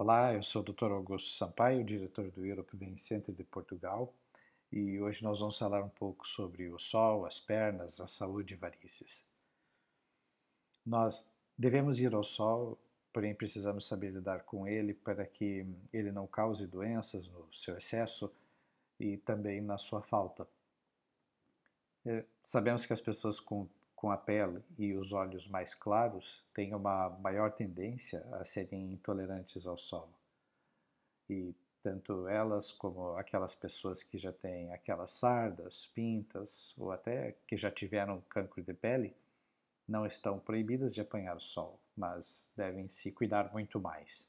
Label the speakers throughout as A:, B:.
A: Olá, eu sou o Dr. Augusto Sampaio, diretor do European Center de Portugal, e hoje nós vamos falar um pouco sobre o sol, as pernas, a saúde e varizes. Nós devemos ir ao sol, porém precisamos saber lidar com ele para que ele não cause doenças no seu excesso e também na sua falta. É, sabemos que as pessoas com com a pele e os olhos mais claros têm uma maior tendência a serem intolerantes ao sol. E tanto elas como aquelas pessoas que já têm aquelas sardas, pintas ou até que já tiveram cancro de pele não estão proibidas de apanhar o sol, mas devem se cuidar muito mais.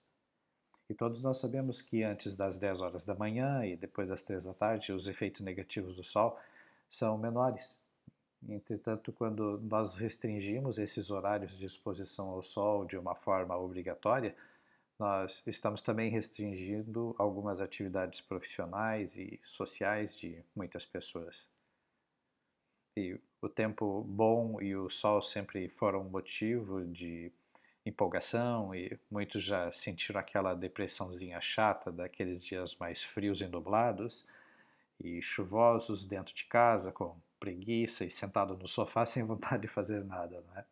A: E todos nós sabemos que antes das 10 horas da manhã e depois das 3 da tarde, os efeitos negativos do sol são menores Entretanto, quando nós restringimos esses horários de exposição ao sol de uma forma obrigatória, nós estamos também restringindo algumas atividades profissionais e sociais de muitas pessoas. E o tempo bom e o sol sempre foram motivo de empolgação e muitos já sentiram aquela depressãozinha chata daqueles dias mais frios e nublados e chuvosos dentro de casa com preguiça e sentado no sofá sem vontade de fazer nada, não é?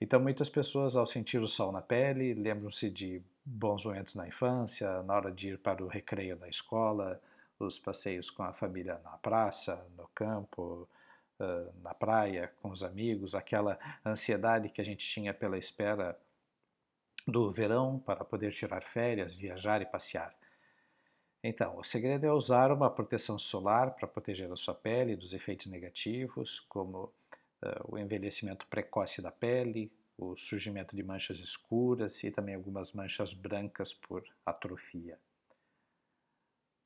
A: Então, muitas pessoas, ao sentir o sol na pele, lembram-se de bons momentos na infância, na hora de ir para o recreio na escola, os passeios com a família na praça, no campo, na praia, com os amigos, aquela ansiedade que a gente tinha pela espera do verão para poder tirar férias, viajar e passear. Então, o segredo é usar uma proteção solar para proteger a sua pele dos efeitos negativos, como uh, o envelhecimento precoce da pele, o surgimento de manchas escuras e também algumas manchas brancas por atrofia.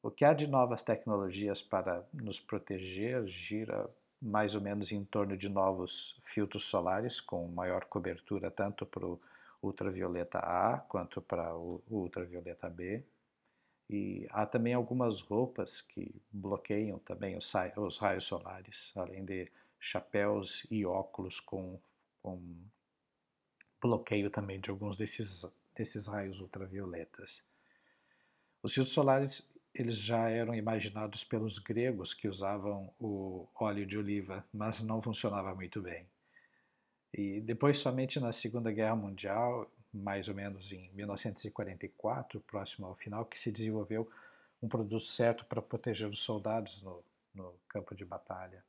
A: O que há de novas tecnologias para nos proteger gira mais ou menos em torno de novos filtros solares com maior cobertura tanto para o ultravioleta A quanto para o ultravioleta B e há também algumas roupas que bloqueiam também os, os raios solares, além de chapéus e óculos com, com bloqueio também de alguns desses, desses raios ultravioletas. Os filtros solares eles já eram imaginados pelos gregos que usavam o óleo de oliva, mas não funcionava muito bem. E depois, somente na Segunda Guerra Mundial, mais ou menos em 1944, próximo ao final, que se desenvolveu um produto certo para proteger os soldados no, no campo de batalha.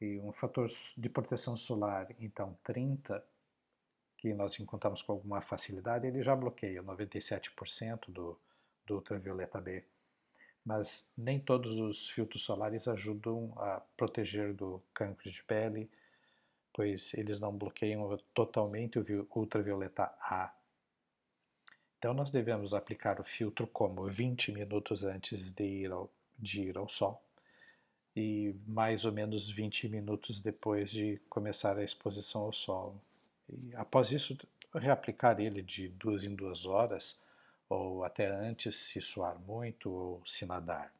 A: E um fator de proteção solar, então 30, que nós encontramos com alguma facilidade, ele já bloqueia 97% do, do ultravioleta B. Mas nem todos os filtros solares ajudam a proteger do cancro de pele, pois eles não bloqueiam totalmente o ultravioleta A. Então nós devemos aplicar o filtro como 20 minutos antes de ir ao, de ir ao sol e mais ou menos 20 minutos depois de começar a exposição ao sol. E após isso, reaplicar ele de duas em duas horas ou até antes se suar muito ou se nadar.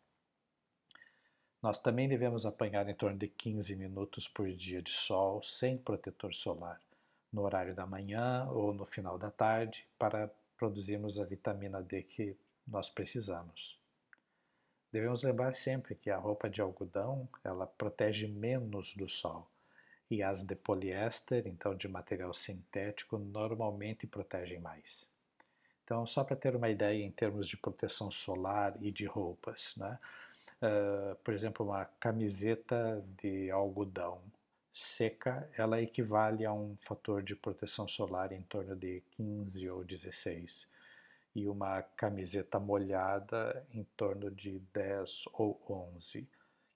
A: Nós também devemos apanhar em torno de 15 minutos por dia de sol sem protetor solar, no horário da manhã ou no final da tarde, para produzirmos a vitamina D que nós precisamos. Devemos lembrar sempre que a roupa de algodão ela protege menos do sol e as de poliéster, então de material sintético, normalmente protegem mais. Então, só para ter uma ideia em termos de proteção solar e de roupas, né? Uh, por exemplo, uma camiseta de algodão seca, ela equivale a um fator de proteção solar em torno de 15 ou 16 e uma camiseta molhada em torno de 10 ou 11.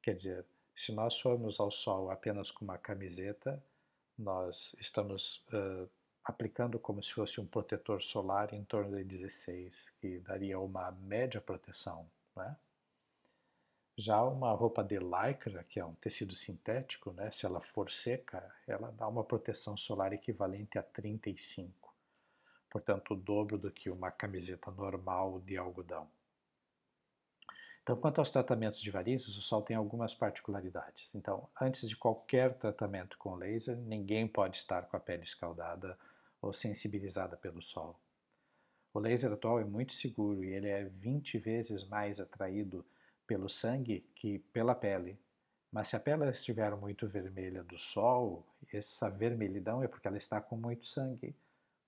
A: Quer dizer, se nós formos ao sol apenas com uma camiseta, nós estamos uh, aplicando como se fosse um protetor solar em torno de 16, que daria uma média proteção. Né? Já uma roupa de lycra, que é um tecido sintético, né, se ela for seca, ela dá uma proteção solar equivalente a 35, portanto o dobro do que uma camiseta normal de algodão. Então, quanto aos tratamentos de varizes, o sol tem algumas particularidades. Então, antes de qualquer tratamento com laser, ninguém pode estar com a pele escaldada ou sensibilizada pelo sol. O laser atual é muito seguro e ele é 20 vezes mais atraído pelo sangue que pela pele. Mas se a pele estiver muito vermelha do sol, essa vermelhidão é porque ela está com muito sangue.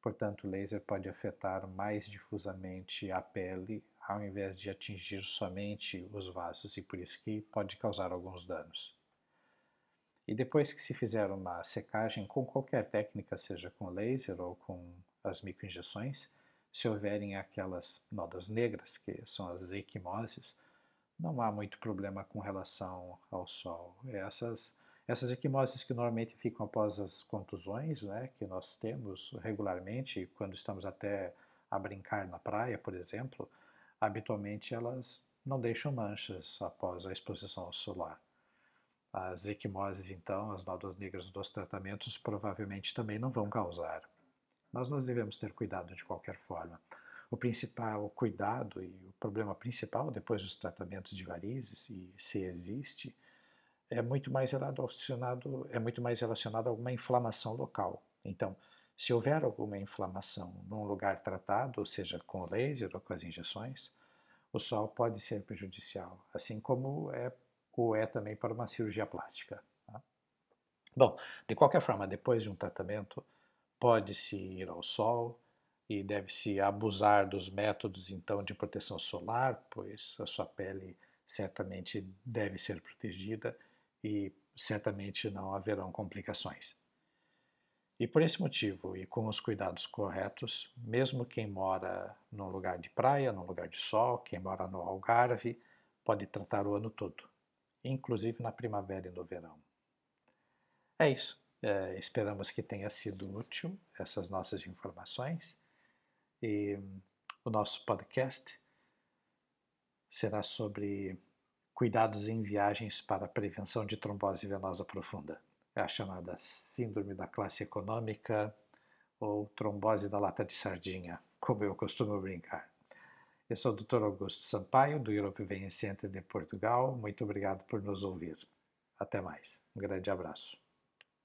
A: Portanto, o laser pode afetar mais difusamente a pele ao invés de atingir somente os vasos e por isso que pode causar alguns danos. E depois que se fizer uma secagem com qualquer técnica, seja com laser ou com as microinjeções, se houverem aquelas nódoas negras, que são as equimoses, não há muito problema com relação ao sol. Essas, essas equimoses que normalmente ficam após as contusões, né, que nós temos regularmente, quando estamos até a brincar na praia, por exemplo, habitualmente elas não deixam manchas após a exposição solar. As equimoses, então, as nódoas negras dos tratamentos, provavelmente também não vão causar. Mas nós devemos ter cuidado de qualquer forma. O principal cuidado e o problema principal depois dos tratamentos de varizes, e se existe, é muito mais relacionado, é muito mais relacionado a alguma inflamação local. Então, se houver alguma inflamação num lugar tratado, ou seja, com laser ou com as injeções, o sol pode ser prejudicial, assim como é ou é também para uma cirurgia plástica. Tá? Bom, de qualquer forma, depois de um tratamento, pode-se ir ao sol e deve-se abusar dos métodos então de proteção solar, pois a sua pele certamente deve ser protegida e certamente não haverão complicações. E por esse motivo, e com os cuidados corretos, mesmo quem mora num lugar de praia, num lugar de sol, quem mora no Algarve, pode tratar o ano todo inclusive na primavera e no verão. É isso. É, esperamos que tenha sido útil essas nossas informações. E o nosso podcast será sobre cuidados em viagens para prevenção de trombose venosa profunda. É a chamada síndrome da classe econômica ou trombose da lata de sardinha, como eu costumo brincar. Eu sou o Dr. Augusto Sampaio, do Europe Center de Portugal. Muito obrigado por nos ouvir. Até mais. Um grande abraço.